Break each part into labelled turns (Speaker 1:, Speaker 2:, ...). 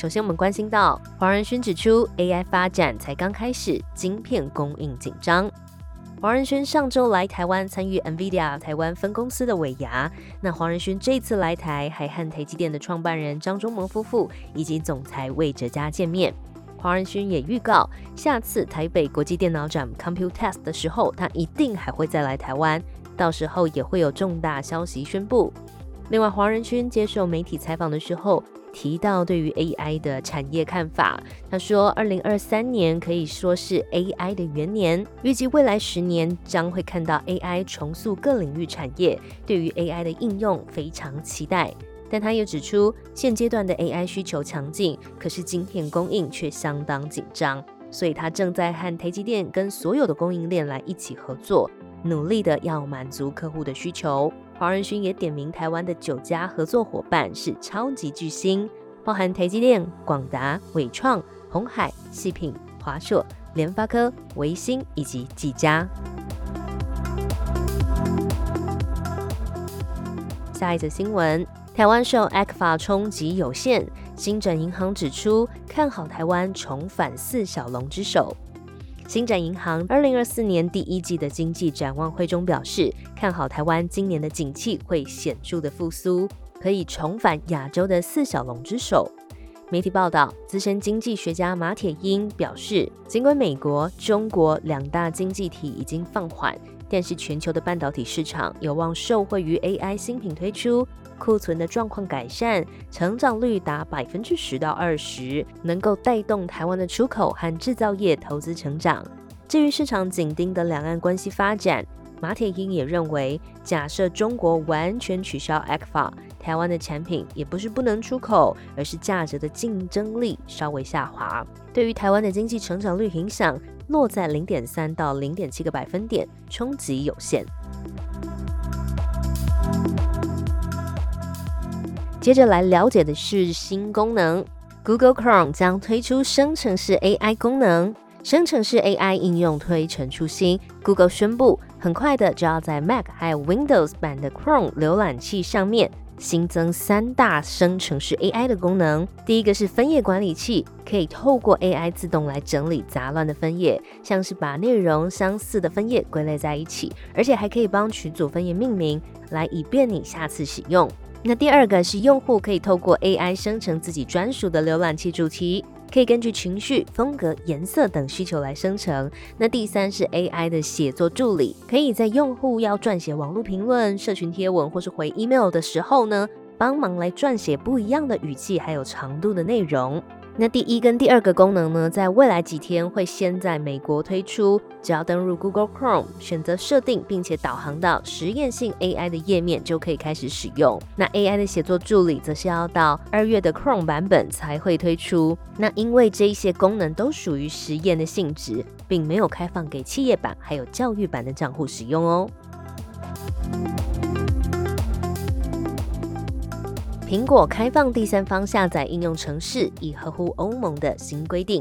Speaker 1: 首先，我们关心到黄仁勋指出，AI 发展才刚开始，晶片供应紧张。黄仁勋上周来台湾参与 NVIDIA 台湾分公司的尾牙，那黄仁勋这次来台还和台积电的创办人张忠谋夫妇以及总裁魏哲嘉见面。黄仁勋也预告，下次台北国际电脑展 Computest 的时候，他一定还会再来台湾，到时候也会有重大消息宣布。另外，黄仁勋接受媒体采访的时候。提到对于 AI 的产业看法，他说，二零二三年可以说是 AI 的元年，预计未来十年将会看到 AI 重塑各领域产业，对于 AI 的应用非常期待。但他又指出，现阶段的 AI 需求强劲，可是晶片供应却相当紧张，所以他正在和台积电跟所有的供应链来一起合作，努力的要满足客户的需求。黄仁勋也点名台湾的九家合作伙伴是超级巨星，包含台积电、广达、伟创、红海、细品、华硕、联发科、维新以及技嘉。下一则新闻：台湾受 a 克法冲击有限，新展银行指出看好台湾重返四小龙之首。星展银行二零二四年第一季的经济展望会中表示，看好台湾今年的景气会显著的复苏，可以重返亚洲的四小龙之首。媒体报道，资深经济学家马铁英表示，尽管美国、中国两大经济体已经放缓，但是全球的半导体市场有望受惠于 AI 新品推出。库存的状况改善，成长率达百分之十到二十，能够带动台湾的出口和制造业投资成长。至于市场紧盯的两岸关系发展，马铁英也认为，假设中国完全取消 ECFA，台湾的产品也不是不能出口，而是价值的竞争力稍微下滑，对于台湾的经济成长率影响落在零点三到零点七个百分点，冲击有限。接着来了解的是新功能，Google Chrome 将推出生成式 AI 功能。生成式 AI 应用推陈出新，Google 宣布很快的就要在 Mac 还有 Windows 版的 Chrome 浏览器上面新增三大生成式 AI 的功能。第一个是分页管理器，可以透过 AI 自动来整理杂乱的分页，像是把内容相似的分页归类在一起，而且还可以帮群组分页命名，来以便你下次使用。那第二个是用户可以透过 AI 生成自己专属的浏览器主题，可以根据情绪、风格、颜色等需求来生成。那第三是 AI 的写作助理，可以在用户要撰写网络评论、社群贴文或是回 email 的时候呢，帮忙来撰写不一样的语气还有长度的内容。那第一跟第二个功能呢，在未来几天会先在美国推出，只要登入 Google Chrome，选择设定，并且导航到实验性 AI 的页面，就可以开始使用。那 AI 的写作助理则是要到二月的 Chrome 版本才会推出。那因为这一些功能都属于实验的性质，并没有开放给企业版还有教育版的账户使用哦。苹果开放第三方下载应用程式，以合乎欧盟的新规定。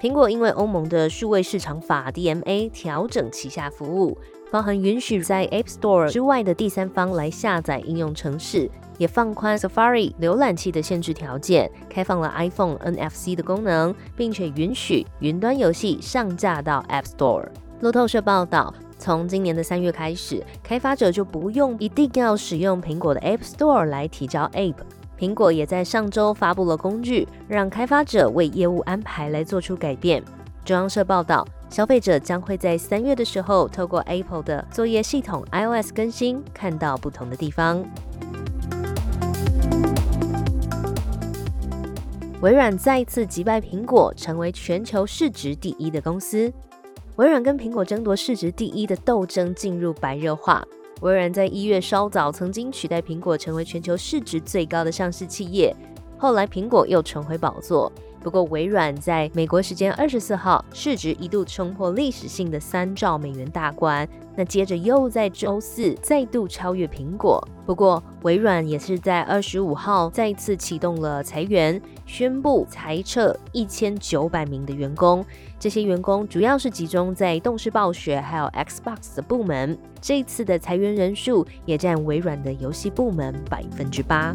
Speaker 1: 苹果因为欧盟的数位市场法 （DMA） 调整旗下服务，包含允许在 App Store 之外的第三方来下载应用程式，也放宽 Safari 浏览器的限制条件，开放了 iPhone NFC 的功能，并且允许云端游戏上架到 App Store。路透社报道。从今年的三月开始，开发者就不用一定要使用苹果的 App Store 来提交 App。苹果也在上周发布了工具，让开发者为业务安排来做出改变。中央社报道，消费者将会在三月的时候，透过 Apple 的作业系统 iOS 更新，看到不同的地方。微软再次击败苹果，成为全球市值第一的公司。微软跟苹果争夺市值第一的斗争进入白热化。微软在一月稍早曾经取代苹果成为全球市值最高的上市企业，后来苹果又重回宝座。不过，微软在美国时间二十四号市值一度冲破历史性的三兆美元大关，那接着又在周四再度超越苹果。不过，微软也是在二十五号再次启动了裁员，宣布裁撤一千九百名的员工。这些员工主要是集中在动视暴雪还有 Xbox 的部门。这次的裁员人数也占微软的游戏部门百分之八。